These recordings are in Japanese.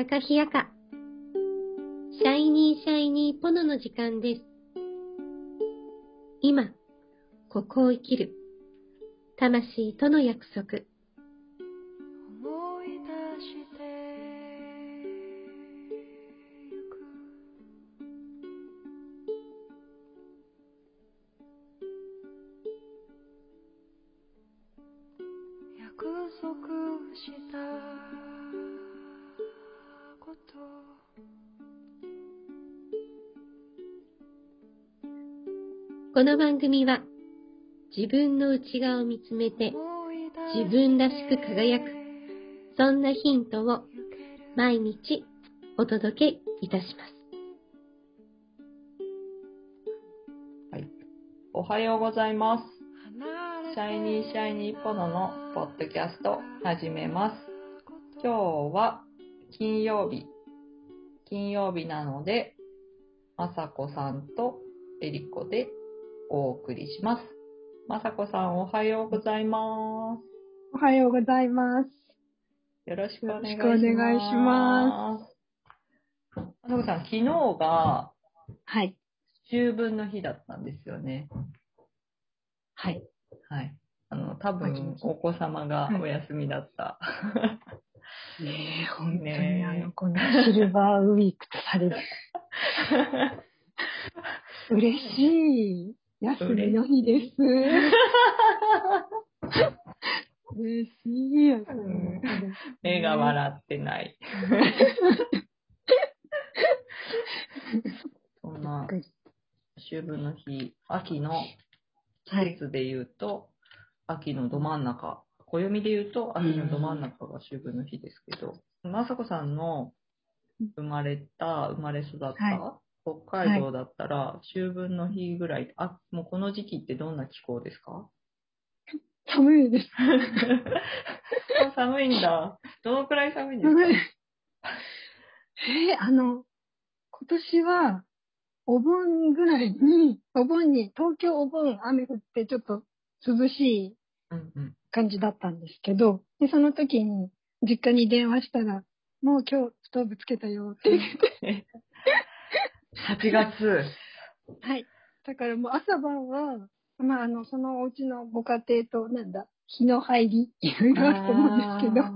アロハ、カカヒヤカ、シャイニーシャイニーポノの時間です。今、ここを生きる、魂との約束。この番組は、自分の内側を見つめて、自分らしく輝く、そんなヒントを毎日お届けいたします。はい。おはようございます。シャイニーシャイニーポノのポッドキャスト始めます。今日は金曜日。金曜日なので、まさこさんとえりこでお送りします。まさこさんおはようございます。おはようございます。よろしくお願いします。よろしくお願いします。まさこさん、昨日がはい。秋分の日だったんですよね。はい。はい。あの、多分、お子様がお休みだった。ねえ、本当に、あの、このシルバーウィークとされる。嬉しい。休みの日です。嬉しい休みの日です。目が笑ってない。そんな、秋分の日、秋の季節で言うと、秋のど真ん中、暦で言うと、秋のど真ん中が秋分の日ですけど、まさこさんの生まれた、生まれ育った、は北海道だったら、秋分の日ぐらい、あ、もうこの時期ってどんな気候ですか？寒いです。あ 寒いんだ。どのくらい寒いんです。か？えーあの、今年は、お盆ぐらいに、お盆に、東京お盆雨降ってちょっと涼しい。感じだったんですけど、で、その時に実家に電話したら、もう今日ストーブつけたよって言って、8月。はい。だからもう朝晩は、まああの、そのお家のご家庭と、なんだ、日の入り、いろいろあると思うんですけど、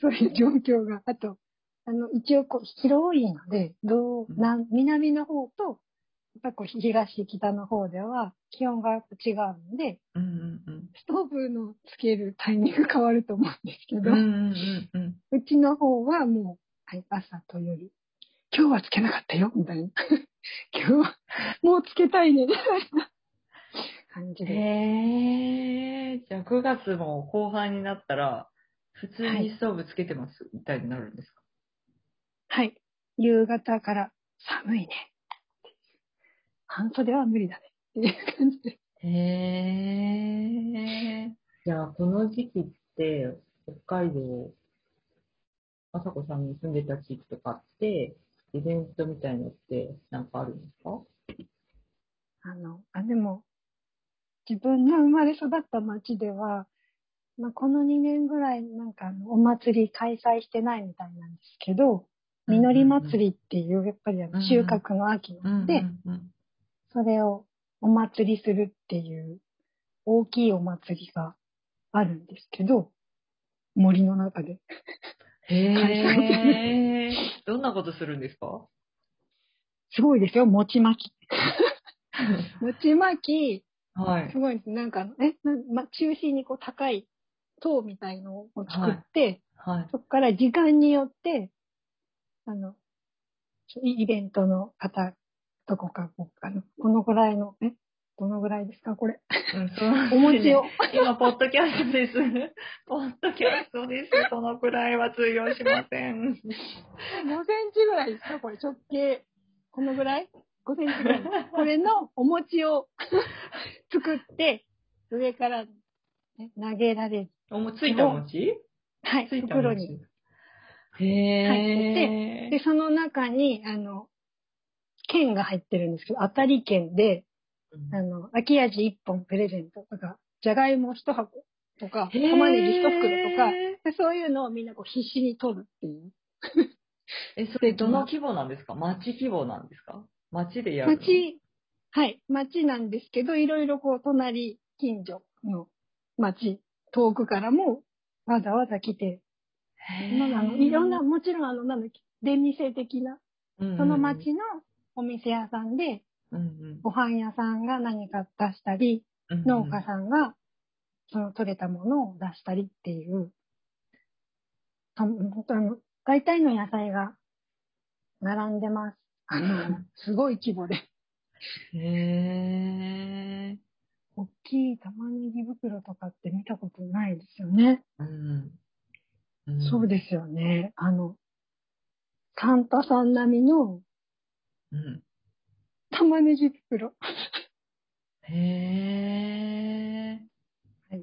そういう状況が、あと、あの、一応こう、広いので、どう、なん南の方と、やっぱこう、東、北の方では、気温が違うので、うんうんうん。ストーブのつけるタイミング変わると思うんですけど、うんうんうんうん。うちの方はもう、はい、朝と夜。今日はつけなかったよ、みたいな。今日は、もうつけたいね、みたいな感じで。へえ。じゃあ9月も後半になったら、普通にストーブつけてます、みたいになるんですか？はい。夕方から寒いね。半袖は無理だね。っていう感じで。へえ。じゃあこの時期って、北海道、あさこさんに住んでた地域とかって、イベントみたいのってなんかあるんですか？あの、あ、でも、自分の生まれ育った町では、まあ、この2年ぐらいなんかあのお祭り開催してないみたいなんですけど、実り祭りっていう、やっぱりあの収穫の秋なので、それをお祭りするっていう大きいお祭りがあるんですけど、森の中で。へえ。どんなことするんですか？すごいですよ、餅巻き。餅巻き、はいす。ごいです。なんか、え、なま、中心にこう高い塔みたいのを作って、はい。そこから時間によって、あの、イイベントの方、どこかの、このぐらいの、え、どのぐらいですか、これ。うんそう お餅を。今、ポッドキャストです。ポッドキャストです。このくらいは通用しません。5センチぐらいですかこれ直径。このぐらい ?5 センチぐらい。これのお餅を作って、上から、ね、投げられる。おもついたお餅？はい、ついた袋に。へ入え。で、その中に、あの、券が入ってるんですけど、当たり券で、うんあの、秋味1本プレゼントとか、じゃがいも1箱とか、玉ねぎ1袋とか、でそういうのをみんなこう必死に撮るっていう。え、それどの規模なんですか？町規模なんですか？町でやるの？町、はい、町なんですけど、いろいろこう、隣、近所の町、遠くからもわざわざ来て、ああのいろんな、もちろんあの、なんだっけ、出店的な、うん。その町のお店屋さんで、うんご飯屋さんが何か出したり、うん農家さんがその取れたものを出したりっていう、あの、大体の野菜が並んでます。あの、すごい規模で。へえ。大きい玉ねぎ袋とかって見たことないですよね。うん。そうですよね。あの、サンタさん並みのうん。玉ねぎ袋へえ。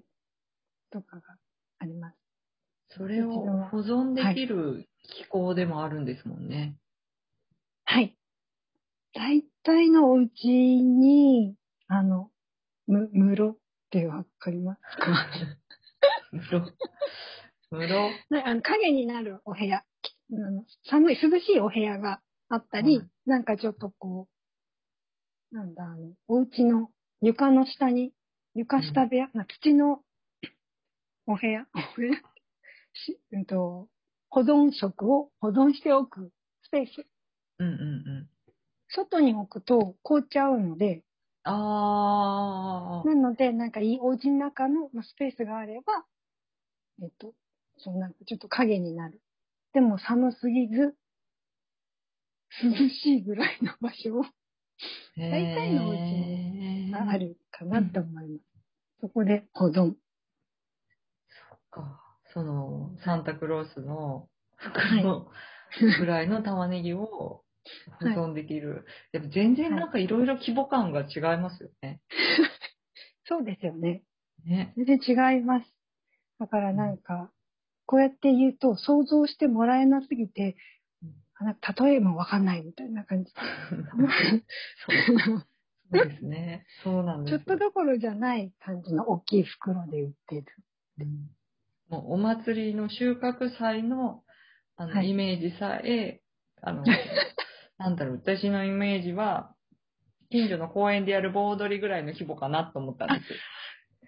とかがあります。それを保存できる機構でもあるんですもんね。はい。大体のお家に、あの、む、室ってわかりますか？室。室？ねあの影になるお部屋、あの寒い、涼しいお部屋があったり、はいなんかちょっとこう、なんだ、あの、お家の床の下に、床下部屋、な土のお部屋、お部屋しうんと、保存食を保存しておくスペース。うんうんうん。外に置くと凍っちゃうので、ああ。なので、なんかいいお家の中のまあスペースがあれば、えっと、そうなんかちょっと影になる。でも寒すぎず、涼しいぐらいの場所を大体のお家にがあ。るかなと思います。そこで保存。そっか。その、サンタクロースのはい袋ぐらいの玉ねぎを保存できる。やっぱ全然なんかいろいろ規模感が違いますよね。そうですよね。ね。全然違います。だからなんか、こうやって言うと想像してもらえなすぎてなんか例えもわかんないみたいな感じ。そうそうですね。そうなんですよちょっとどころじゃない感じの大きい袋で売ってる。うんもうお祭りの収穫祭のあの、はいイメージさえ、あの、なんだろう、私のイメージは、近所の公園でやる盆踊りぐらいの規模かなと思ったんです。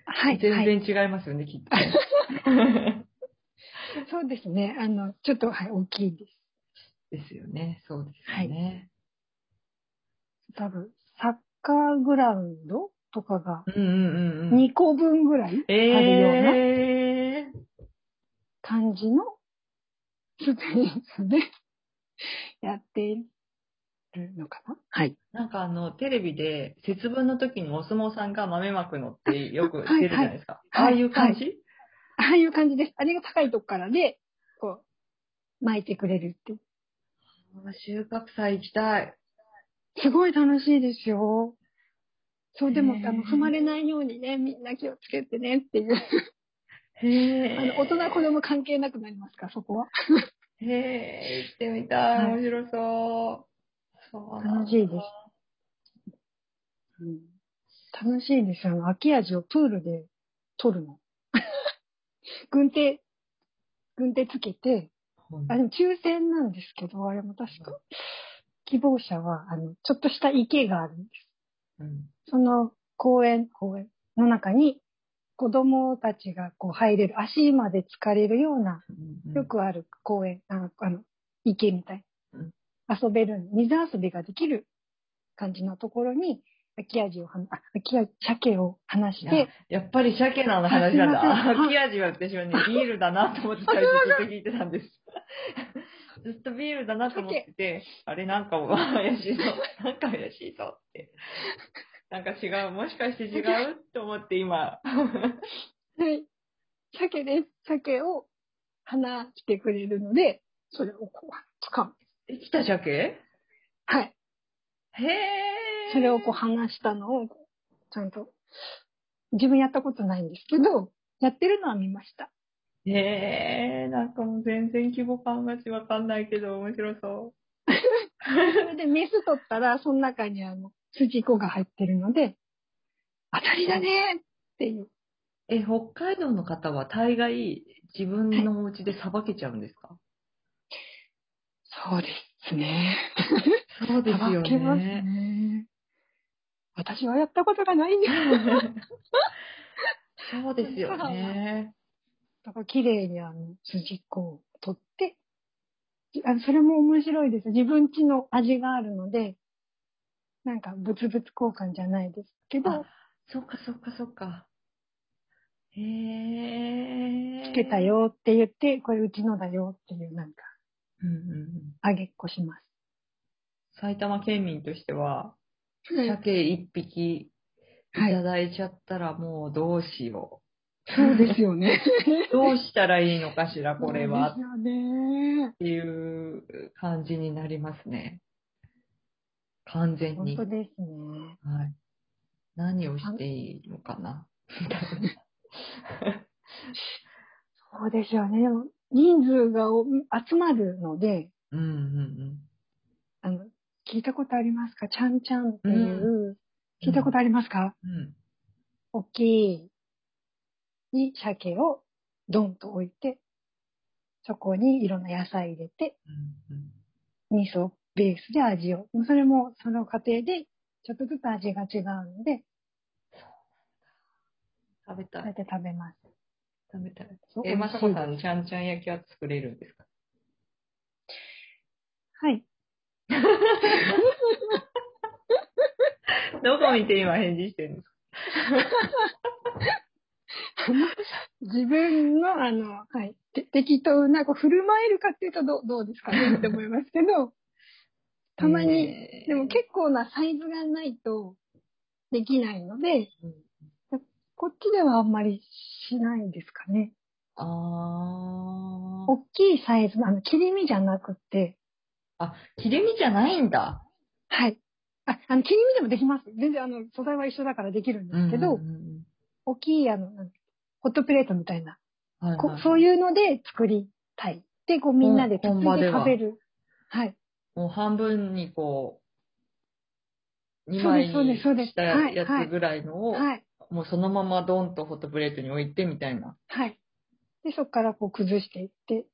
はい。全はい然違いますよね、きっとね。そうですね。あの、ちょっと、はい、大きいです。ですよね。そうですよね。多分、サッカーグラウンドとかがうんうんうんうん。2個分ぐらいあるようなえー、感じのスペースで やっているのかな？はい。なんかあの、テレビで節分の時にお相撲さんが豆まくのってよく出るじゃないですか。はいはいああいう感じ、ああいう感じです。あれが高いとこからで、こう、巻いてくれるっていう。あ収穫祭行きたい。すごい楽しいですよ。そう、でも、あの、踏まれないようにね、みんな気をつけてねっていう。へえ。あの、大人子供関係なくなりますか、そこは？へえ、行ってみたい。はい面白そう。そうなんだ楽しいです。うん、楽しいですよ。あの、空き味をプールで取るの。軍手、軍手つけて、うんあ、でも抽選なんですけど、あれも確か、希望者は、あの、ちょっとした池があるんです。うんその公園、公園の中に、子供たちがこう入れる、足まで浸かれるような、うんよくある公園、あの、あの池みたいうん。遊べる、水遊びができる感じのところに、空き味をは、あ、空き味、鮭を離して、やっぱり鮭の話なんだ。秋味は私はね、ビールだなと思って最初ずっと聞いてたんです。ずっとビールだなと思ってて、あれなんか 怪しいぞ、なんか怪しいぞって。なんか違う、もしかして違う？と思って今。はい。鮭です。鮭を離してくれるので、それをこう、掴む。生きた鮭？はい。へえ。それをこう離したのを、ちゃんと、自分やったことないんですけど、やってるのは見ました。へえ、なんかもう全然規模感がわかんないけど面白そそれでメス取ったら、その中にあの、筋子が入ってるので、当たりだねっていう。え、北海道の方は大概自分のお家でさばけちゃうんですか、そうですね。そうですよすね。ね。私はやったことがないんです。そうですよね。だから綺麗にあの、筋っこを取って、あのそれも面白いです。自分家の味があるので、なんか物々交換じゃないですけどあ、そっかそっかそっか。へえ。つけた。よって言って、これうちのだよっていうなんか、うんうんうん。あげっこします。埼玉県民としては、はい鮭一匹いはいただいちゃったらもうどうしよそうですよね。う。どうしたらいいのかしら、これは。そうですよね。っていう感じになりますね。完全に。本当ですね。はい。何をしていいのかなみたいな。そうですよね。人数がお集まるので、うんうんあの、聞いたことありますか？ちゃんちゃんっていう、聞いたことありますか、うん。うん。大きいに鮭をドンと置いて、そこにいろんな野菜入れて、味噌ベースで味を。それもその過程でちょっとずつ味が違うので、食べたい。そうやって食べます。食べたい。え、まさこさん、ちゃんちゃん焼きは作れるんですか？はい。どこ見て今返事してるんですか自分の、あの、はい、て適当な、こう、振る舞えるかっていうとどうどうですかね？って思いますけど、たまに、えーでも結構なサイズがないとできないので、うんこっちではあんまりしないですかね。あー。大きいサイズの、あの、切り身じゃなくって、あ、切り身じゃないんだ。はい。あ、あの、切り身でもできます。全然あの、素材は一緒だからできるんですけど、うんうんうん大きいあの、ホットプレートみたいな、はいはいこそういうので作りたい。で、こうみんなでつつい食べる。はい。もう半分にこう、2そう枚にしたはいやつぐらいのを、はい。もうそのままドンとホットプレートに置いてみたいな。はい。で、そこからこう崩していって。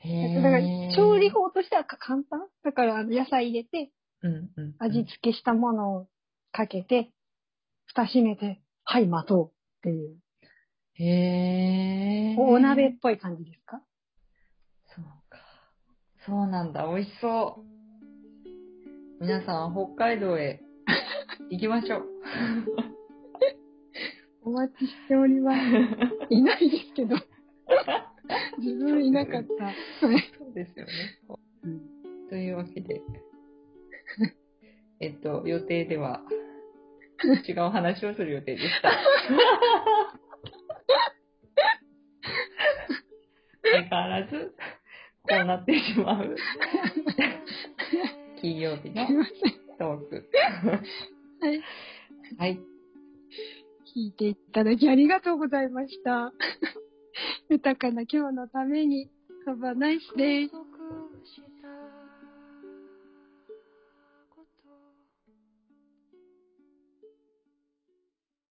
へだから、調理法としてはか簡単だから、あの、野菜入れて、うんうん。味付けしたものをかけて、蓋閉めて、はい、待とうっていう。へー。お鍋っぽい感じですか？そうか。そうなんだ。美味しそう。皆さん、北海道へ行きましょう。お待ちしております。いないですけど。自分いなかった。はい。そうですよね。うんというわけで、えっと、予定では、違う話をする予定でした。相変わらず、こうなってしまう、金曜日の。トーク。はい。はい。聞いていただきありがとうございました。豊かな今日のために、ハバナイスです。